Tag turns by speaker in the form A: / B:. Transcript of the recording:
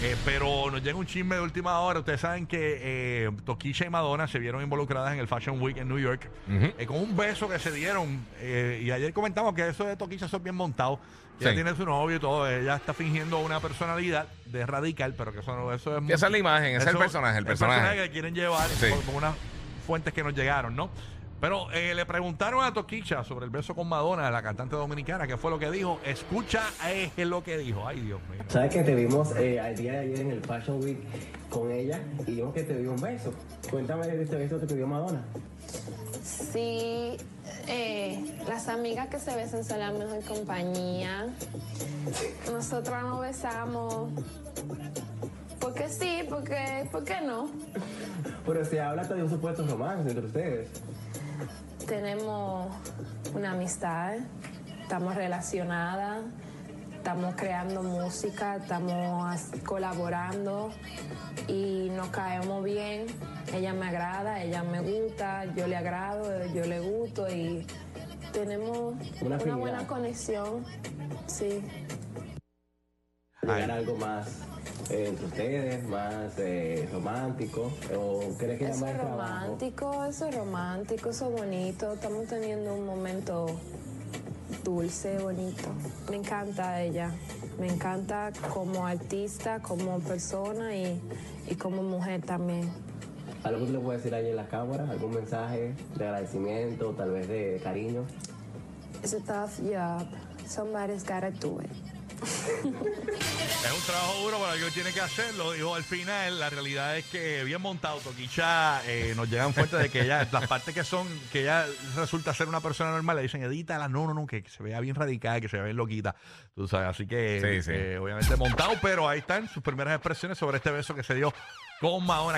A: Eh, pero nos llega un chisme de última hora. Ustedes saben que eh, Toquilla y Madonna se vieron involucradas en el Fashion Week en New York eh, con un beso que se dieron. eh, y ayer comentamos que eso de Toquilla es bien montado. Ella
B: Sí.
A: tiene su novio y todo. Ella está fingiendo una personalidad de radical, pero que eso, no- eso es.
B: Esa es la imagen, ese es el personaje, el personaje.
A: que quieren llevar
B: Sí.
A: con, con unas fuentes que nos llegaron, ¿no? Pero eh, le preguntaron a Toquicha sobre el beso con Madonna, la cantante dominicana, qué fue lo que dijo. Escucha eh, lo que dijo. Ay, Dios mío.
C: ¿Sabes que te vimos eh, al día de ayer en el Fashion Week con ella y vimos que te dio un beso? Cuéntame de este beso que te dio Madonna.
D: Sí, eh, las amigas que se besan son la mejor compañía. Nosotras nos besamos. Porque sí, porque, ¿por qué no?
C: Pero se habla hasta de un supuesto romance entre ustedes.
D: Tenemos una amistad, estamos relacionadas, estamos creando música, estamos colaborando y nos caemos bien. Ella me agrada, ella me gusta, yo le agrado, yo le gusto y tenemos
C: Una
D: buena conexión. Sí.
C: Llegar a algo más eh, entre ustedes, más eh, romántico. ¿O crees que
D: Eso es
C: trabajo?
D: romántico, eso es romántico, eso es bonito. Estamos teniendo un momento dulce, bonito. Me encanta ella. Me encanta como artista, como persona y, y como mujer también.
C: ¿Algo que le puedes decir ahí en la cámara? ¿Algún mensaje de agradecimiento, tal vez de cariño?
D: It's a tough job. Somebody's gotta do it.
A: Es un trabajo duro, pero alguien tiene que hacerlo. Dijo al final, la realidad es que bien montado, Toquicha, eh, nos llegan fuentes de que ella, las partes que son, que ella resulta ser una persona normal, le dicen, edítala, no, no, no, que, se vea bien radical, que se vea bien loquita. Tú sabes, así que,
B: Sí, sí.
A: eh, obviamente montado, pero ahí están sus primeras expresiones sobre este beso que se dio con Madonna.